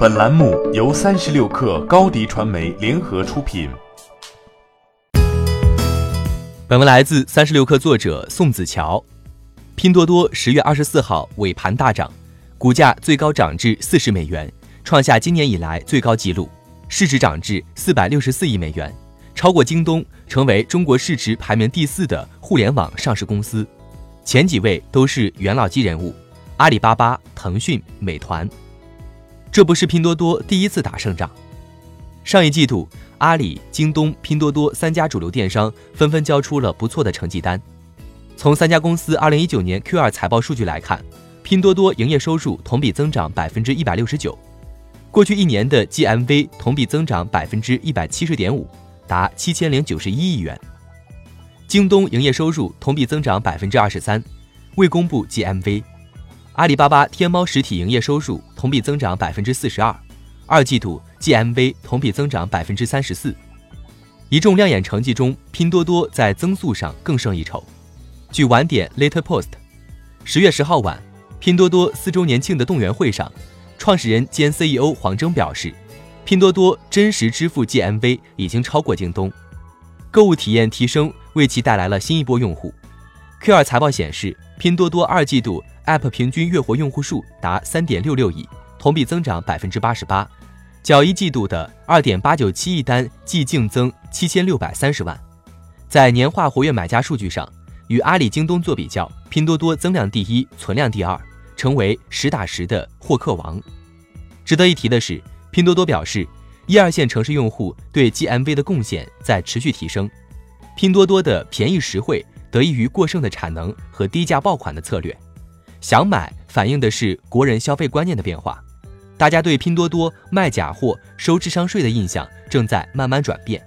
本栏目由三十六氪高低传媒联合出品。本文来自三十六氪作者宋子乔。拼多多十月二十四号尾盘大涨，股价最高涨至四十美元，创下今年以来最高纪录，市值涨至四百六十四亿美元，超过京东，成为中国市值排名第四的互联网上市公司。前几位都是元老级人物，阿里巴巴、腾讯、美团。这不是拼多多第一次打胜仗。上一季度，阿里、京东、拼多多三家主流电商纷纷交出了不错的成绩单。从三家公司2019年 Q2 财报数据来看，拼多多营业收入同比增长百分之一百六十九，过去一年的 GMV 同比增长百分之一百七十点五，达七千零九十一亿元。京东营业收入同比增长百分之二十三，未公布 GMV。阿里巴巴天猫实体营业收入同比增长百分之四十二，二季度 GMV 同比增长百分之三十四。一众亮眼成绩中，拼多多在增速上更胜一筹。据晚点 Later Post，十月十号晚，拼多多四周年庆的动员会上，创始人兼 CEO 黄峥表示，拼多多真实支付 GMV 已经超过京东，购物体验提升为其带来了新一波用户。Q2 财报显示，拼多多二季度。App 平均月活用户数达三点六六亿，同比增长百分之八十八，较一季度的二点八九七亿单季净增七千六百三十万。在年化活跃买家数据上，与阿里、京东做比较，拼多多增量第一，存量第二，成为实打实的获客王。值得一提的是，拼多多表示，一二线城市用户对 GMV 的贡献在持续提升。拼多多的便宜实惠得益于过剩的产能和低价爆款的策略。想买反映的是国人消费观念的变化，大家对拼多多卖假货、收智商税的印象正在慢慢转变。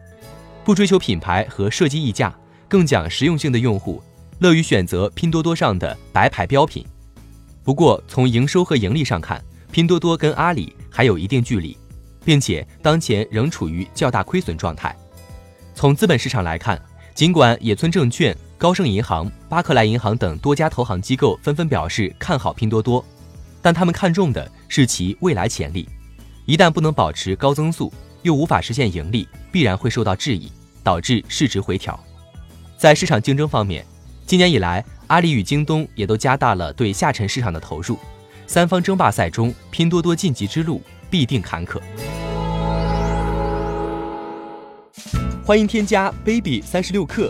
不追求品牌和设计溢价，更讲实用性的用户，乐于选择拼多多上的白牌标品。不过，从营收和盈利上看，拼多多跟阿里还有一定距离，并且当前仍处于较大亏损状态。从资本市场来看，尽管野村证券。高盛银行、巴克莱银行等多家投行机构纷纷表示看好拼多多，但他们看重的是其未来潜力。一旦不能保持高增速，又无法实现盈利，必然会受到质疑，导致市值回调。在市场竞争方面，今年以来，阿里与京东也都加大了对下沉市场的投入。三方争霸赛中，拼多多晋级之路必定坎坷。欢迎添加 baby 三十六克。